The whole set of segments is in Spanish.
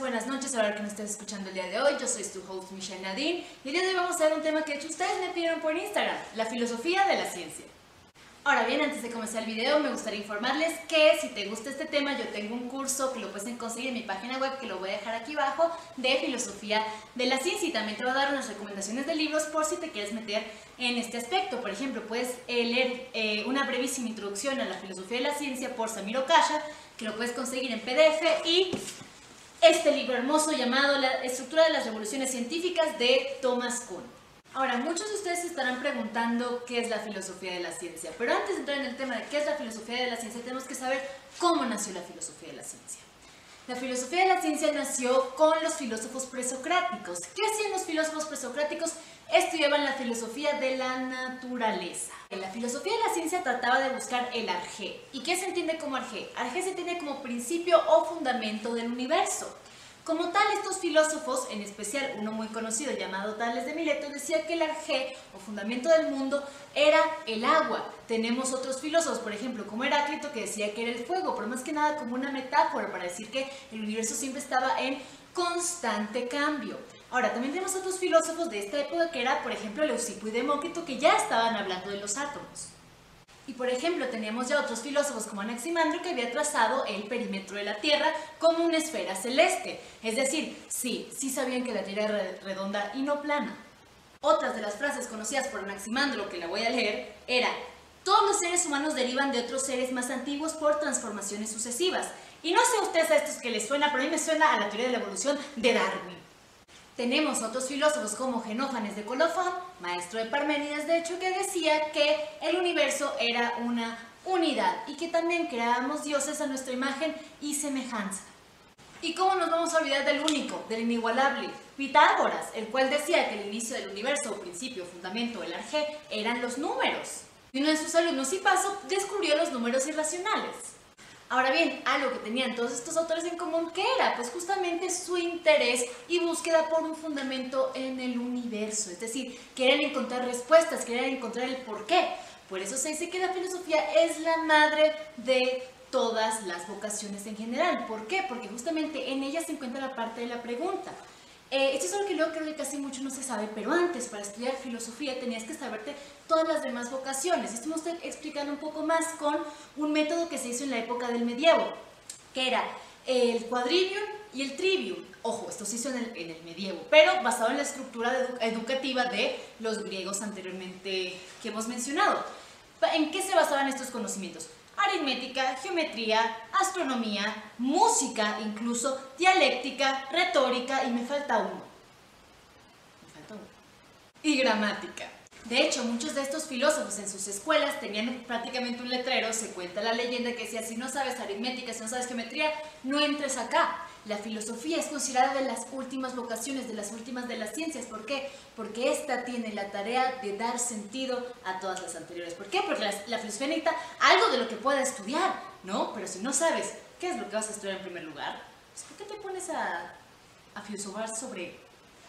buenas noches a la hora que me estés escuchando el día de hoy. Yo soy tu host Michelle Nadine y el día de hoy vamos a ver un tema que de hecho ustedes me pidieron por Instagram, la filosofía de la ciencia. Ahora bien, antes de comenzar el video me gustaría informarles que si te gusta este tema yo tengo un curso que lo puedes conseguir en mi página web que lo voy a dejar aquí abajo de filosofía de la ciencia y también te voy a dar unas recomendaciones de libros por si te quieres meter en este aspecto. Por ejemplo, puedes eh, leer eh, una brevísima introducción a la filosofía de la ciencia por Samir Okasha que lo puedes conseguir en PDF y este libro hermoso llamado La estructura de las revoluciones científicas de Thomas Kuhn. Ahora, muchos de ustedes se estarán preguntando qué es la filosofía de la ciencia, pero antes de entrar en el tema de qué es la filosofía de la ciencia, tenemos que saber cómo nació la filosofía de la ciencia. La filosofía de la ciencia nació con los filósofos presocráticos. ¿Qué hacían los filósofos presocráticos? Estudiaban la filosofía de la naturaleza. La filosofía de la ciencia trataba de buscar el arjé. ¿Y qué se entiende como arjé? Arjé se entiende como principio o fundamento del universo. Como tal, estos filósofos, en especial uno muy conocido llamado Tales de Mileto, decía que el arjé o fundamento del mundo era el agua. Tenemos otros filósofos, por ejemplo, como Heráclito, que decía que era el fuego, pero más que nada como una metáfora para decir que el universo siempre estaba en constante cambio. Ahora, también tenemos otros filósofos de esta época que era, por ejemplo, Leucipo y Demócrito, que ya estaban hablando de los átomos. Y por ejemplo, teníamos ya otros filósofos como Anaximandro que había trazado el perímetro de la Tierra como una esfera celeste. Es decir, sí, sí sabían que la Tierra era redonda y no plana. Otras de las frases conocidas por Anaximandro, que la voy a leer, era todos los seres humanos derivan de otros seres más antiguos por transformaciones sucesivas. Y no sé ustedes a estos que les suena, pero a mí me suena a la teoría de la evolución de Darwin. Tenemos otros filósofos como Genófanes de Colofón, maestro de Parménides, de hecho, que decía que el universo era una unidad y que también creábamos dioses a nuestra imagen y semejanza. ¿Y cómo nos vamos a olvidar del único, del inigualable? Pitágoras, el cual decía que el inicio del universo, principio, fundamento, el arjé, eran los números. Y uno de sus alumnos, y paso, descubrió los números irracionales. Ahora bien, algo que tenían todos estos autores en común, ¿qué era? Pues justamente su interés y búsqueda por un fundamento en el universo. Es decir, querían encontrar respuestas, querían encontrar el por qué. Por eso se dice que la filosofía es la madre de todas las vocaciones en general. ¿Por qué? Porque justamente en ella se encuentra la parte de la pregunta. Eh, esto es algo que luego creo que casi mucho no se sabe, pero antes para estudiar filosofía tenías que saberte todas las demás vocaciones. Esto me estoy explicando un poco más con un método que se hizo en la época del medievo, que era el quadrivium y el trivium. Ojo, esto se hizo en el, en el medievo, pero basado en la estructura educativa de los griegos anteriormente que hemos mencionado. ¿En qué se basaban estos conocimientos? Aritmética, geometría, astronomía, música incluso, dialéctica, retórica y me falta uno. Me falta uno. Y gramática. De hecho, muchos de estos filósofos en sus escuelas tenían prácticamente un letrero, se cuenta la leyenda que decía, si no sabes aritmética, si no sabes geometría, no entres acá. La filosofía es considerada de las últimas vocaciones, de las últimas de las ciencias. ¿Por qué? Porque esta tiene la tarea de dar sentido a todas las anteriores. ¿Por qué? Porque la, filosofía algo de lo que pueda estudiar, ¿no? Pero si no sabes qué es lo que vas a estudiar en primer lugar, pues, ¿por qué te pones a, a filosofar sobre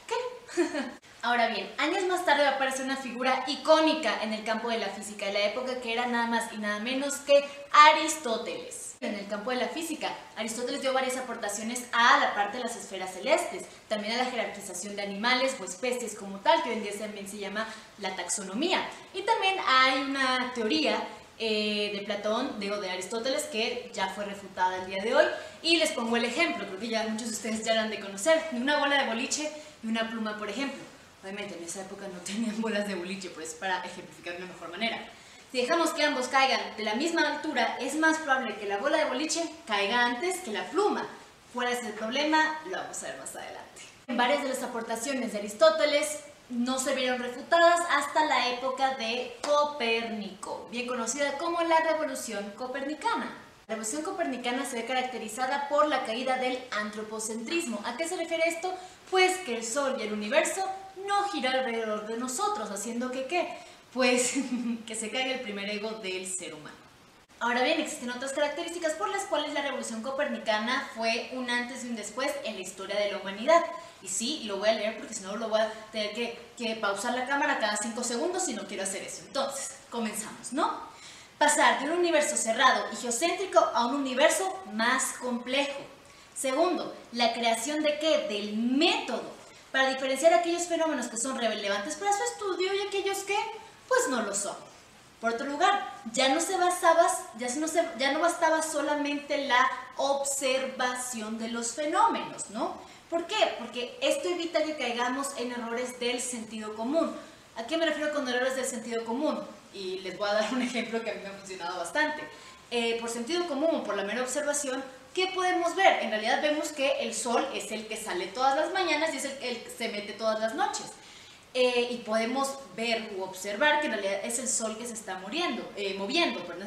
qué? Ahora bien, años más tarde aparece una figura icónica en el campo de la física de la época que era nada más y nada menos que Aristóteles en el campo de la física. Aristóteles dio varias aportaciones a la parte de las esferas celestes, también a la jerarquización de animales o especies como tal, que hoy en día también se llama la taxonomía. Y también hay una teoría eh, de Platón, digo, de Aristóteles, que ya fue refutada el día de hoy. Y les pongo el ejemplo, creo que ya muchos de ustedes ya la han de conocer, de una bola de boliche y una pluma, por ejemplo. Obviamente en esa época no tenían bolas de boliche, pues para ejemplificar de una mejor manera. Si dejamos que ambos caigan de la misma altura, es más probable que la bola de boliche caiga antes que la pluma. Fuera ese problema, lo vamos a ver más adelante. Varias de las aportaciones de Aristóteles no se vieron refutadas hasta la época de Copérnico, bien conocida como la Revolución Copernicana. La Revolución Copernicana se ve caracterizada por la caída del antropocentrismo. ¿A qué se refiere esto? Pues que el Sol y el universo no giran alrededor de nosotros, haciendo que ¿qué? pues que se caiga el primer ego del ser humano. Ahora bien, existen otras características por las cuales la revolución copernicana fue un antes y un después en la historia de la humanidad. Y sí, lo voy a leer porque si no lo voy a tener que, que pausar la cámara cada 5 segundos si no quiero hacer eso. Entonces, comenzamos, ¿no? Pasar de un universo cerrado y geocéntrico a un universo más complejo. Segundo, la creación de qué? Del método para diferenciar aquellos fenómenos que son relevantes para su estudio y aquellos que pues no lo son. Por otro lugar, ya no se basaba, ya no, se, ya no bastaba solamente la observación de los fenómenos, ¿no? ¿Por qué? Porque esto evita que caigamos en errores del sentido común. ¿A qué me refiero con errores del sentido común? Y les voy a dar un ejemplo que a mí me ha funcionado bastante. Eh, por sentido común, por la mera observación, ¿qué podemos ver? En realidad vemos que el sol es el que sale todas las mañanas y es el, que se mete todas las noches. Eh, y podemos ver u observar que en realidad es el sol que se está muriendo, eh, moviendo, pero no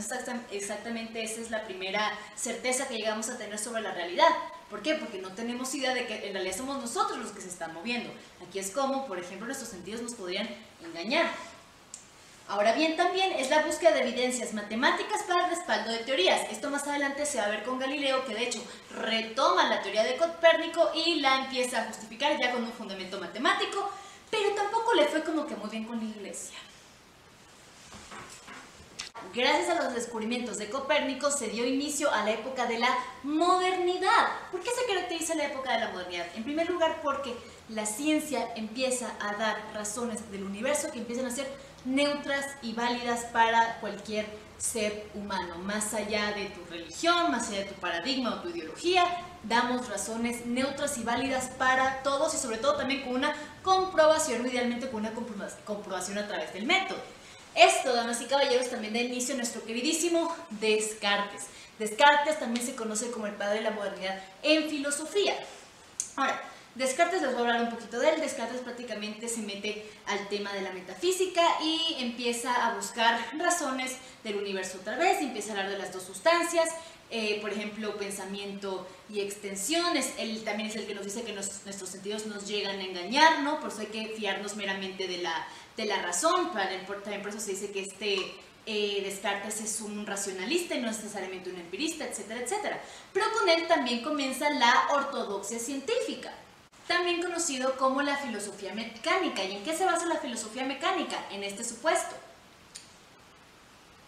exactamente esa es la primera certeza que llegamos a tener sobre la realidad. ¿Por qué? Porque no tenemos idea de que en realidad somos nosotros los que se están moviendo. Aquí es como, por ejemplo, nuestros sentidos nos podrían engañar. Ahora bien, también es la búsqueda de evidencias matemáticas para el respaldo de teorías. Esto más adelante se va a ver con Galileo, que de hecho retoma la teoría de Copérnico y la empieza a justificar ya con un fundamento matemático, pero tampoco le fue como que muy bien con la iglesia. Gracias a los descubrimientos de Copérnico se dio inicio a la época de la modernidad. ¿Por qué se caracteriza la época de la modernidad? En primer lugar porque la ciencia empieza a dar razones del universo que empiezan a ser neutras y válidas para cualquier ser humano, más allá de tu religión, más allá de tu paradigma o tu ideología, damos razones neutras y válidas para todos y sobre todo también con una comprobación, idealmente con una comprobación a través del método. Esto, damas y caballeros, también da inicio a nuestro queridísimo Descartes. Descartes también se conoce como el padre de la modernidad en filosofía. Ahora, Descartes, les voy a hablar un poquito de él. Descartes prácticamente se mete al tema de la metafísica y empieza a buscar razones del universo otra vez, empieza a hablar de las dos sustancias, eh, por ejemplo, pensamiento y extensiones. Él también es el que nos dice que nuestros sentidos nos llegan a engañar, ¿no? Por eso hay que fiarnos meramente de la, de la razón. También por eso se dice que este eh, Descartes es un racionalista y no necesariamente un empirista, etcétera, etcétera. Pero con él también comienza la ortodoxia científica también conocido como la filosofía mecánica. ¿Y en qué se basa la filosofía mecánica? En este supuesto.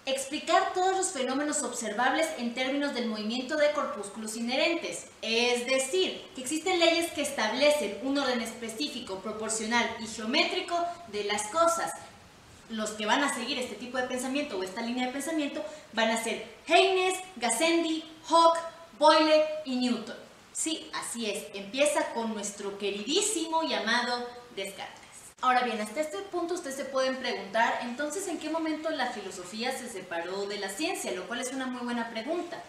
Explicar todos los fenómenos observables en términos del movimiento de corpúsculos inherentes. Es decir, que existen leyes que establecen un orden específico, proporcional y geométrico de las cosas. Los que van a seguir este tipo de pensamiento o esta línea de pensamiento van a ser Haynes, Gassendi, Hawke, Boyle y Newton. Sí, así es. Empieza con nuestro queridísimo llamado Descartes. Ahora bien, hasta este punto ustedes se pueden preguntar, entonces, ¿en qué momento la filosofía se separó de la ciencia? Lo cual es una muy buena pregunta.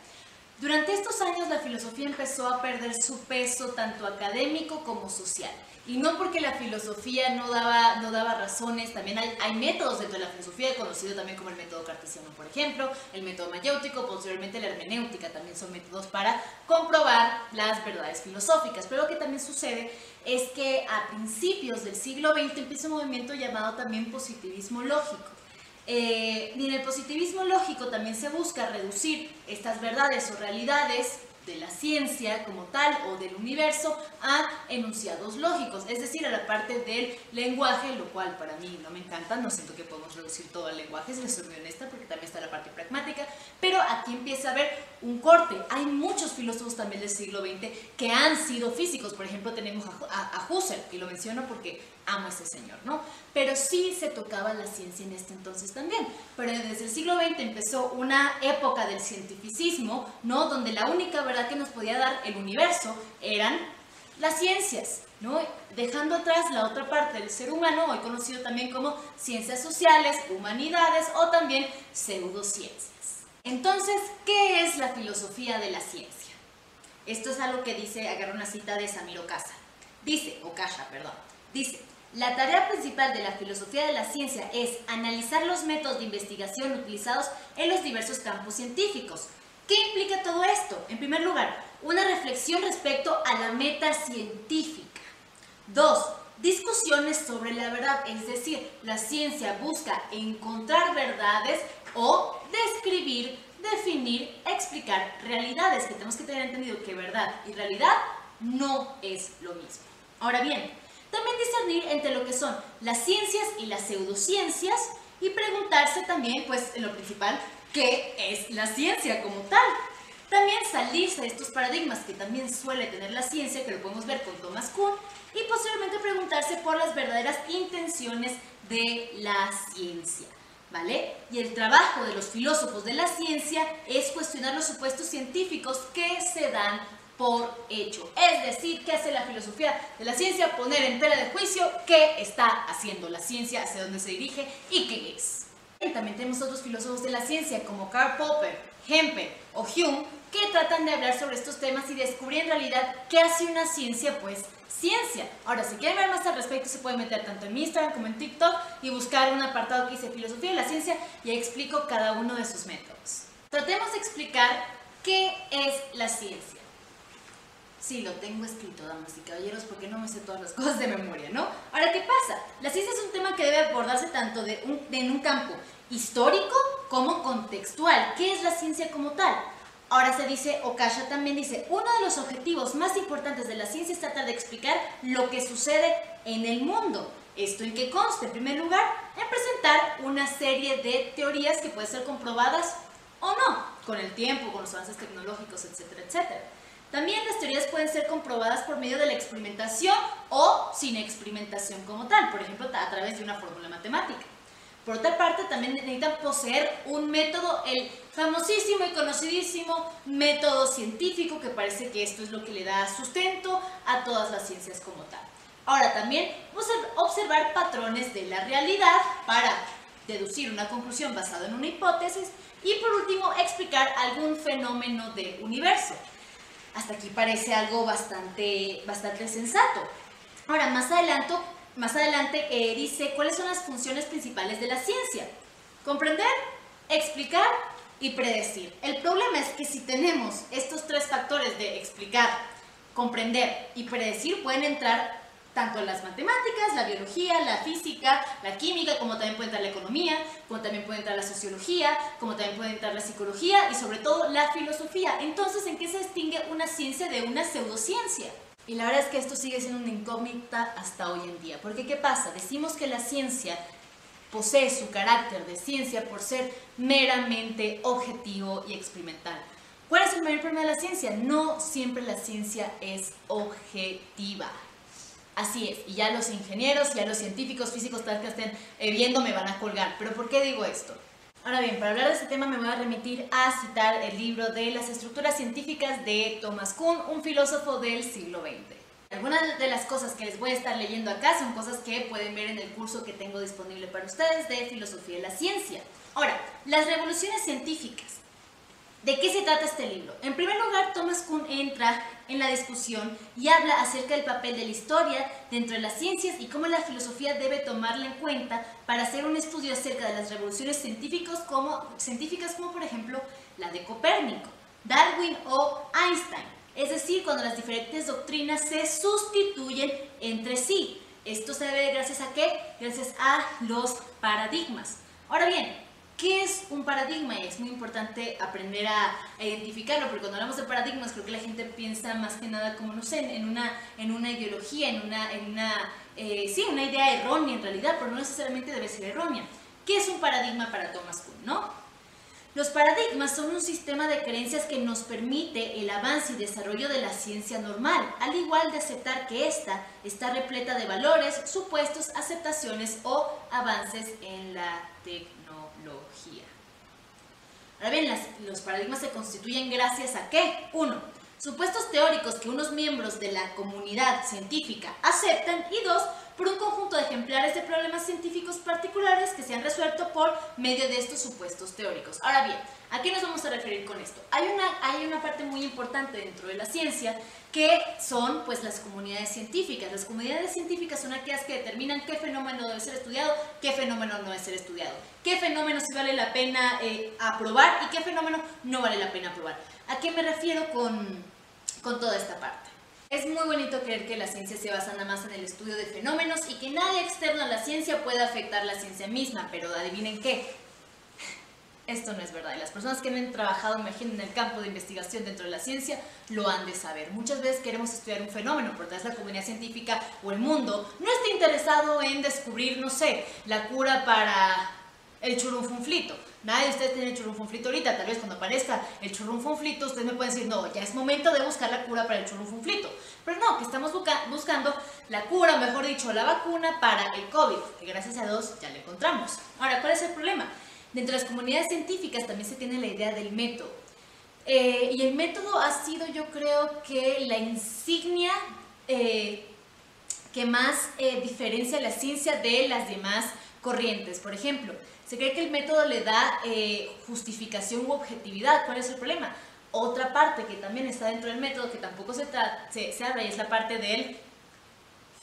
Durante estos años la filosofía empezó a perder su peso tanto académico como social. Y no porque la filosofía no daba, no daba razones, también hay, hay métodos dentro de la filosofía, conocido también como el método cartesiano, por ejemplo, el método mayéutico, posteriormente la hermenéutica, también son métodos para comprobar las verdades filosóficas. Pero lo que también sucede es que a principios del siglo XX empieza un movimiento llamado también positivismo lógico. Eh, y en el positivismo lógico también se busca reducir estas verdades o realidades de la ciencia como tal o del universo a enunciados lógicos, es decir, a la parte del lenguaje, lo cual para mí no me encanta, no siento que podemos reducir todo al lenguaje, si soy muy honesta, porque también está la parte pragmática, pero aquí empieza a haber un corte. Hay muchos filósofos también del siglo XX que han sido físicos, por ejemplo tenemos a Husserl, y lo menciono porque amo a ese señor, ¿no? Pero sí se tocaba la ciencia en este entonces también. Pero desde el siglo XX empezó una época del cientificismo, ¿no? Donde la única verdad que nos podía dar el universo eran las ciencias, ¿no? Dejando atrás la otra parte del ser humano, hoy conocido también como ciencias sociales, humanidades o también pseudociencias. Entonces, ¿qué es la filosofía de la ciencia? Esto es algo que dice, agarro una cita de Samir Ocasa. Dice, Ocasa, perdón, dice, la tarea principal de la filosofía de la ciencia es analizar los métodos de investigación utilizados en los diversos campos científicos. ¿Qué implica todo esto? En primer lugar, una reflexión respecto a la meta científica. Dos, discusiones sobre la verdad, es decir, la ciencia busca encontrar verdades o describir, definir, explicar realidades, que tenemos que tener entendido que verdad y realidad no es lo mismo. Ahora bien, también discernir entre lo que son las ciencias y las pseudociencias y preguntarse también, pues, en lo principal, ¿qué es la ciencia como tal? También salirse de estos paradigmas que también suele tener la ciencia, que lo podemos ver con Thomas Kuhn, y posiblemente preguntarse por las verdaderas intenciones de la ciencia. ¿Vale? Y el trabajo de los filósofos de la ciencia es cuestionar los supuestos científicos que se dan por hecho. Es decir, ¿qué hace la filosofía de la ciencia? Poner en tela de juicio qué está haciendo la ciencia, hacia dónde se dirige y qué es. También tenemos otros filósofos de la ciencia como Karl Popper, Hempel o Hume que tratan de hablar sobre estos temas y descubrir en realidad qué hace una ciencia, pues ciencia. Ahora, si quieren ver más al respecto, se pueden meter tanto en mi Instagram como en TikTok y buscar un apartado que dice Filosofía de la Ciencia y explico cada uno de sus métodos. Tratemos de explicar qué es la ciencia. Sí, lo tengo escrito, damas y caballeros, porque no me sé todas las cosas de memoria, ¿no? Ahora, ¿qué pasa? La ciencia es un tema que debe abordarse tanto de en un campo histórico como contextual. ¿Qué es la ciencia como tal? Ahora se dice, Okasha también dice, uno de los objetivos más importantes de la ciencia es tratar de explicar lo que sucede en el mundo. ¿Esto en qué consta? En primer lugar, en presentar una serie de teorías que pueden ser comprobadas o no, con el tiempo, con los avances tecnológicos, etcétera, etcétera. También las teorías pueden ser comprobadas por medio de la experimentación o sin experimentación como tal, por ejemplo, a través de una fórmula matemática. Por otra parte, también necesitan poseer un método, el famosísimo y conocidísimo método científico, que parece que esto es lo que le da sustento a todas las ciencias como tal. Ahora también observar patrones de la realidad para deducir una conclusión basada en una hipótesis y por último explicar algún fenómeno del universo. Hasta aquí parece algo bastante, bastante sensato. Ahora, más adelante, más adelante eh, dice cuáles son las funciones principales de la ciencia. Comprender, explicar y predecir. El problema es que si tenemos estos tres factores de explicar, comprender y predecir, pueden entrar tanto las matemáticas, la biología, la física, la química, como también puede entrar la economía, como también puede entrar la sociología, como también puede entrar la psicología y sobre todo la filosofía. Entonces, ¿en qué se distingue una ciencia de una pseudociencia? Y la verdad es que esto sigue siendo una incógnita hasta hoy en día. Porque ¿qué pasa? Decimos que la ciencia posee su carácter de ciencia por ser meramente objetivo y experimental. ¿Cuál es el mayor problema de la ciencia? No siempre la ciencia es objetiva. Así es, y ya los ingenieros, ya los científicos, físicos, tal que estén eh, viendo me van a colgar. ¿Pero por qué digo esto? Ahora bien, para hablar de este tema me voy a remitir a citar el libro de las estructuras científicas de Thomas Kuhn, un filósofo del siglo XX. Algunas de las cosas que les voy a estar leyendo acá son cosas que pueden ver en el curso que tengo disponible para ustedes de Filosofía de la Ciencia. Ahora, las revoluciones científicas. ¿De qué se trata este libro? En primer lugar, Thomas Kuhn entra en la discusión y habla acerca del papel de la historia dentro de las ciencias y cómo la filosofía debe tomarla en cuenta para hacer un estudio acerca de las revoluciones científicas como, científicas como por ejemplo la de Copérnico, Darwin o Einstein. Es decir, cuando las diferentes doctrinas se sustituyen entre sí. Esto se debe gracias a qué? Gracias a los paradigmas. Ahora bien, ¿Qué es un paradigma? Y es muy importante aprender a, identificarlo, porque cuando hablamos de paradigmas creo que la gente piensa más que nada como, no sé, en una, en una ideología, en una, en una eh, sí, una idea errónea en realidad, pero no necesariamente debe ser errónea. ¿Qué es un paradigma para Thomas Kuhn? ¿no? Los paradigmas son un sistema de creencias que nos permite el avance y desarrollo de la ciencia normal, al igual de aceptar que ésta está repleta de valores, supuestos, aceptaciones o avances en la tecnología. Ahora bien, los paradigmas se constituyen gracias a qué? Uno, supuestos teóricos que unos miembros de la comunidad científica aceptan y dos, por un conjunto de ejemplares de problemas científicos particulares que se han resuelto por medio de estos supuestos teóricos. Ahora bien, ¿a qué nos vamos a referir con esto? Hay una, hay una parte muy importante dentro de la ciencia que son pues las comunidades científicas. Las comunidades científicas son aquellas que determinan qué fenómeno debe ser estudiado, qué fenómeno no debe ser estudiado, qué fenómeno sí vale la pena eh, aprobar y qué fenómeno no vale la pena aprobar. ¿A qué me refiero con, con toda esta parte? Es muy bonito creer que la ciencia se basa nada más en el estudio de fenómenos y que nadie externo a la ciencia pueda afectar la ciencia misma, pero adivinen qué, esto no es verdad. Y las personas que han trabajado, imaginen, en el campo de investigación dentro de la ciencia, lo han de saber. Muchas veces queremos estudiar un fenómeno, pero tal vez la comunidad científica o el mundo no está interesado en descubrir, no sé, la cura para el churunfunflito. Nadie de ustedes tiene churrumfunflito ahorita, tal vez cuando aparezca el churrumfunflito, ustedes me pueden decir, no, ya es momento de buscar la cura para el churrumfunflito. Pero no, que estamos buscando la cura, mejor dicho, la vacuna para el COVID, que gracias a Dios ya la encontramos. Ahora, ¿cuál es el problema? Dentro de las comunidades científicas también se tiene la idea del método. Eh, y el método ha sido, yo creo que la insignia eh, que más eh, diferencia la ciencia de las demás corrientes. Por ejemplo, se cree que el método le da justificación u objetividad. ¿Cuál es el problema? Otra parte que también está dentro del método, que tampoco se, se, se habla, y es la parte del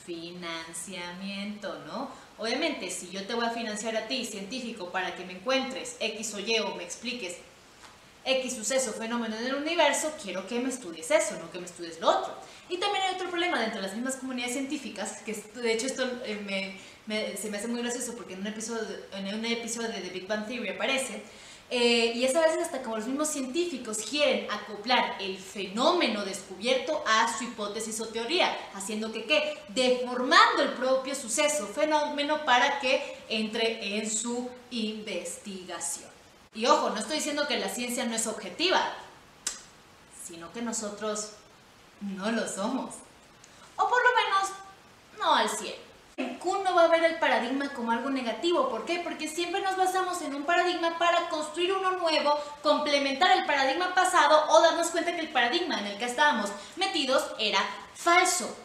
financiamiento, ¿no? Obviamente, si yo te voy a financiar a ti, científico, para que me encuentres X o Y o me expliques X suceso, fenómeno en el universo, quiero que me estudies eso, no que me estudies lo otro. Y también hay otro problema dentro de las mismas comunidades científicas, que de hecho esto eh, se me hace muy gracioso porque en un episodio, en un episodio de The Big Bang Theory aparece, eh, y es a veces hasta como los mismos científicos quieren acoplar el fenómeno descubierto a su hipótesis o teoría, haciendo que qué, deformando el propio suceso, fenómeno para que entre en su investigación. Y ojo, no estoy diciendo que la ciencia no es objetiva, sino que nosotros no lo somos. O por lo menos, no al 100. En Kuhn va a ver el paradigma como algo negativo. ¿Por qué? Porque siempre nos basamos en un paradigma para construir uno nuevo, complementar el paradigma pasado o darnos cuenta que el paradigma en el que estábamos metidos era falso.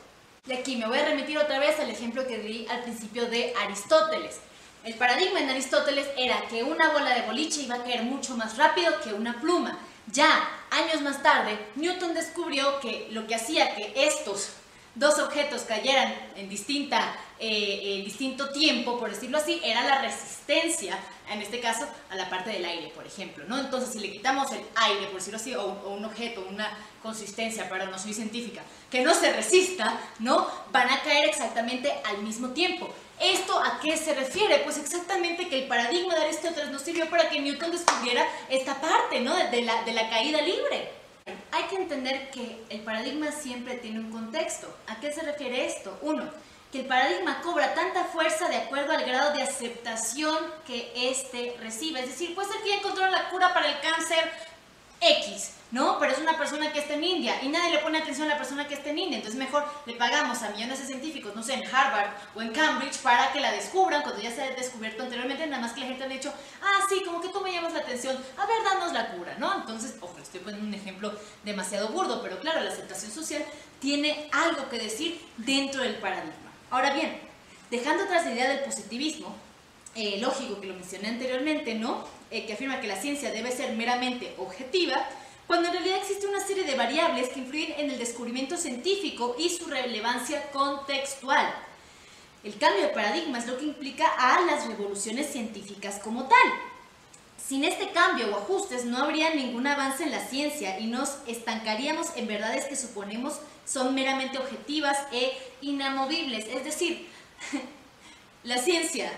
Y aquí me voy a remitir otra vez al ejemplo que di al principio de Aristóteles. El paradigma en Aristóteles era que una bola de boliche iba a caer mucho más rápido que una pluma. Ya años más tarde, Newton descubrió que lo que hacía que estos dos objetos cayeran en, distinta, eh, distinto tiempo, por decirlo así, era la resistencia, en este caso, a la parte del aire, por ejemplo. ¿no? Entonces, si le quitamos el aire, por decirlo así, o, o un objeto, una consistencia, para no soy científica, que no se resista, ¿no? van a caer exactamente al mismo tiempo. ¿Esto a qué se refiere? Pues exactamente que el paradigma de Aristóteles nos sirvió para que Newton descubriera esta parte ¿no? de, la, de la caída libre. Hay que entender que el paradigma siempre tiene un contexto. ¿A qué se refiere esto? Uno, que el paradigma cobra tanta fuerza de acuerdo al grado de aceptación que éste recibe. Es decir, puede ser que ya encontró la cura para el cáncer X, ¿no? Pero es una persona que está en India y nadie le pone atención a la persona que está en India. Entonces mejor le pagamos a millones de científicos, no sé, en Harvard o en Cambridge para que la descubran cuando ya se ha descubierto anteriormente, nada más que la gente ha dicho, ah, sí, como que tú me llamas la atención, a ver, danos la cura, ¿no? Entonces, ojo, estoy poniendo un ejemplo demasiado burdo, pero claro, la aceptación social tiene algo que decir dentro del paradigma. Ahora bien, dejando atrás la idea del positivismo, eh, lógico que lo mencioné anteriormente, ¿no? Eh, que afirma que la ciencia debe ser meramente objetiva, cuando en realidad existe una serie de variables que influyen en el descubrimiento científico y su relevancia contextual. El cambio de paradigma es lo que implica a las revoluciones científicas como tal. Sin este cambio o ajustes no habría ningún avance en la ciencia y nos estancaríamos en verdades que suponemos son meramente objetivas e inamovibles. Es decir, la ciencia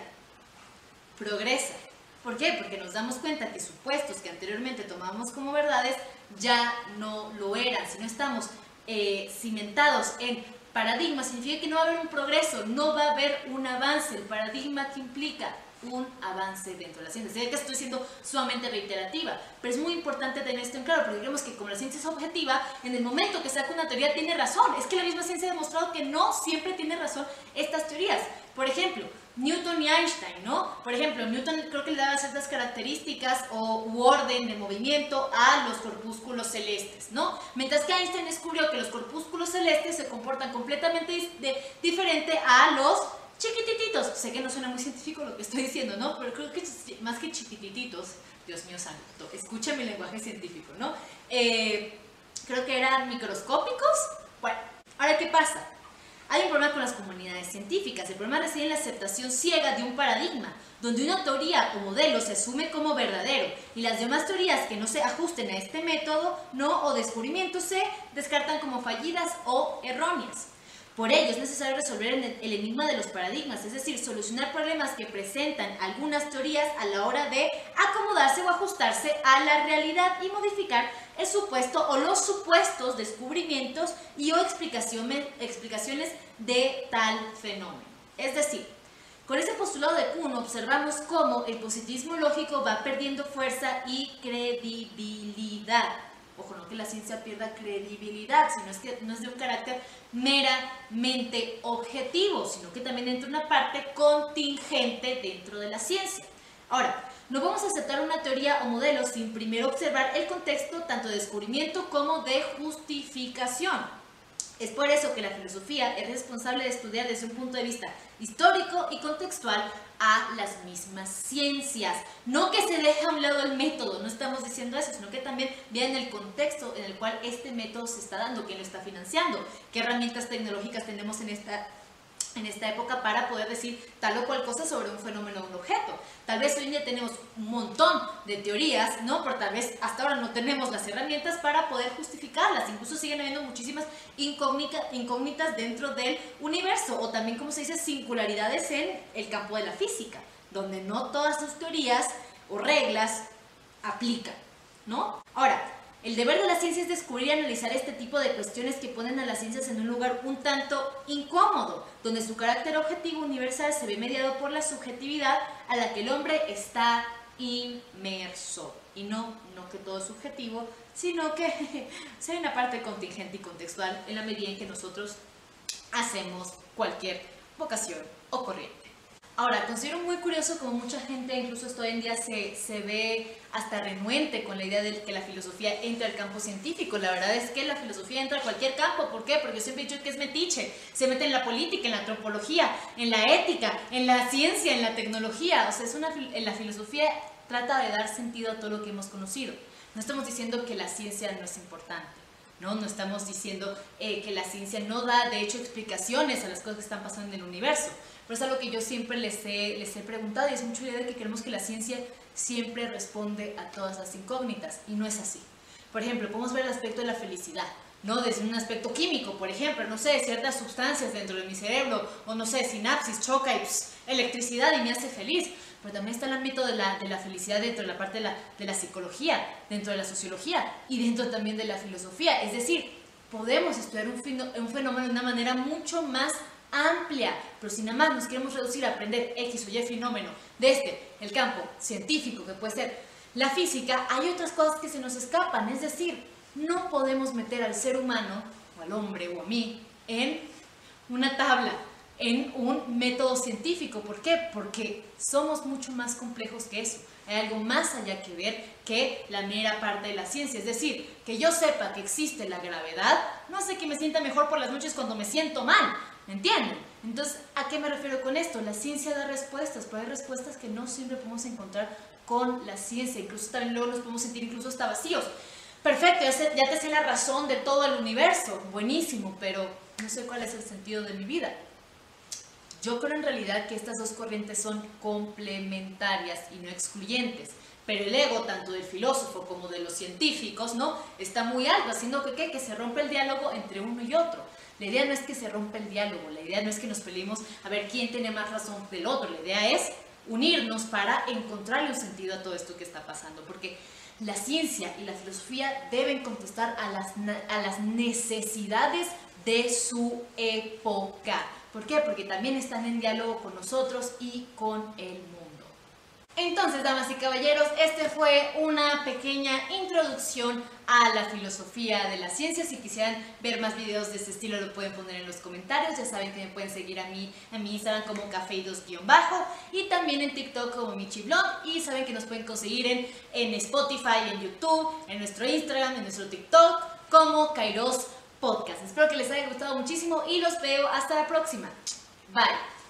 progresa, ¿Por qué? Porque nos damos cuenta que supuestos que anteriormente tomábamos como verdades ya no lo eran. Si no estamos eh, cimentados en paradigmas, significa que no va a haber un progreso, no va a haber un avance. El paradigma que implica un avance dentro de la ciencia. Sé que estoy siendo sumamente reiterativa, pero es muy importante tener esto en claro, porque digamos que como la ciencia es objetiva, en el momento que saca una teoría tiene razón. Es que la misma ciencia ha demostrado que no siempre tiene razón estas teorías. Por ejemplo, Newton y Einstein, ¿no? Por ejemplo, Newton creo que le daba ciertas características o u orden de movimiento a los corpúsculos celestes, ¿no? Mientras que Einstein descubrió que los corpúsculos celestes se comportan completamente diferente a los chiquitititos. Sé que no suena muy científico lo que estoy diciendo, ¿no? Pero creo que más que chiquitititos, Dios mío santo, escucha mi lenguaje científico, ¿no? Eh, creo que eran microscópicos. Bueno, ahora, ¿qué pasa? Hay un problema con las comunidades científicas. El problema reside en la aceptación ciega de un paradigma, donde una teoría o modelo se asume como verdadero y las demás teorías que no se ajusten a este método no o descubrimiento se descartan como fallidas o erróneas. Por ello es necesario resolver el enigma de los paradigmas, es decir, solucionar problemas que presentan algunas teorías a la hora de acomodarse o ajustarse a la realidad y modificar el supuesto o los supuestos descubrimientos y o explicaciones de tal fenómeno. Es decir, Con ese postulado de Kuhn observamos cómo el positivismo lógico va perdiendo fuerza y credibilidad. Ojo, no que la ciencia pierda credibilidad, sino que no es de un carácter meramente objetivo, sino que también entra una parte contingente dentro de la ciencia. Ahora, no vamos a aceptar una teoría o modelo sin primero observar el contexto tanto de descubrimiento como de justificación. Es por eso que la filosofía es responsable de estudiar desde un punto de vista histórico y contextual a las mismas ciencias. No que se deje a un lado el método, no estamos diciendo eso, sino que también vean el contexto en el cual este método se está dando, quién lo está financiando, qué herramientas tecnológicas tenemos en esta en esta época para poder decir tal o cual cosa sobre un fenómeno o un objeto. Tal vez hoy en día tenemos un montón de teorías, ¿no? Pero tal vez hasta ahora no tenemos las herramientas para poder justificarlas. Incluso siguen habiendo muchísimas incógnitas dentro del universo o también, como se dice, singularidades en el campo de la física, donde no todas sus teorías o reglas aplican, ¿no? Ahora, el deber de la ciencia es descubrir y analizar este tipo de cuestiones que ponen a las ciencias en un lugar un tanto incómodo, donde su carácter objetivo universal se ve mediado por la subjetividad a la que el hombre está inmerso. Y no, no que todo es subjetivo, sino que sea una parte contingente y contextual en la medida en que nosotros hacemos cualquier vocación o corriente. Ahora, considero muy curioso como mucha gente, incluso hasta hoy en día, se, se, ve hasta renuente con la idea de que la filosofía entra al campo científico. La verdad es que la filosofía entra a cualquier campo. ¿Por qué? Porque yo siempre he dicho que es metiche. Se mete en la política, en la antropología, en la ética, en la ciencia, en la tecnología. O sea, es una, la filosofía trata de dar sentido a todo lo que hemos conocido. No estamos diciendo que la ciencia no es importante. ¿no? No estamos diciendo eh, que la ciencia no da, de hecho, explicaciones a las cosas que están pasando en el universo. Pero es algo que yo siempre les he, les he preguntado y es mucho idea de que queremos que la ciencia siempre responde a todas las incógnitas y no es así. Por ejemplo, podemos ver el aspecto de la felicidad. ¿no? Desde un aspecto químico, por ejemplo, no sé, ciertas sustancias dentro de mi cerebro, o no sé, sinapsis, choca y electricidad y me hace feliz. Pero también está el ámbito de la, de la felicidad dentro de la parte de la, psicología, dentro de la sociología y dentro también de la filosofía. Es decir, podemos estudiar un fenómeno de una manera mucho más amplia, pero si nada más nos queremos reducir a aprender X o Y fenómeno desde el campo científico, que puede ser la física, hay otras cosas que se nos escapan, es decir, no podemos meter al ser humano, o al hombre o a mí, en una tabla, en un método científico. ¿Por qué? Porque somos mucho más complejos que eso. Hay algo más allá que ver que la mera parte de la ciencia. Es decir, que yo sepa que existe la gravedad, no hace que me sienta mejor por las noches cuando me siento mal. ¿Me entienden? Entonces, ¿a qué me refiero con esto? La ciencia da respuestas, pero hay respuestas que no siempre podemos encontrar con la ciencia. Incluso también luego nos podemos sentir incluso hasta vacíos. Perfecto, ya, ya te sé la razón de todo el universo. Buenísimo, pero no sé cuál es el sentido de mi vida. Yo creo en realidad que estas dos corrientes son complementarias y no excluyentes. Pero el ego, tanto del filósofo como de los científicos, ¿no? Está muy alto, haciendo que, ¿qué? que se rompe el diálogo entre uno y otro. La idea no es que se rompa el diálogo, la idea no es que nos peleemos a ver quién tiene más razón del otro, la idea es unirnos para encontrarle un sentido a todo esto que está pasando, porque la ciencia y la filosofía deben contestar a las, a las necesidades de su época. ¿Por qué? Porque también están en diálogo con nosotros y con el mundo. Entonces, damas y caballeros, este fue una pequeña introducción a la filosofía de la ciencia. Si quisieran ver más videos de este estilo, lo pueden poner en los comentarios. Ya saben que me pueden seguir a mí en mi Instagram como cafeidos-bajo y también en TikTok como Michiblog. Y saben que nos pueden conseguir en, en Spotify, en YouTube, en nuestro Instagram, en nuestro TikTok como Kairos Podcast. Espero que les haya gustado muchísimo y los veo hasta la próxima. Bye.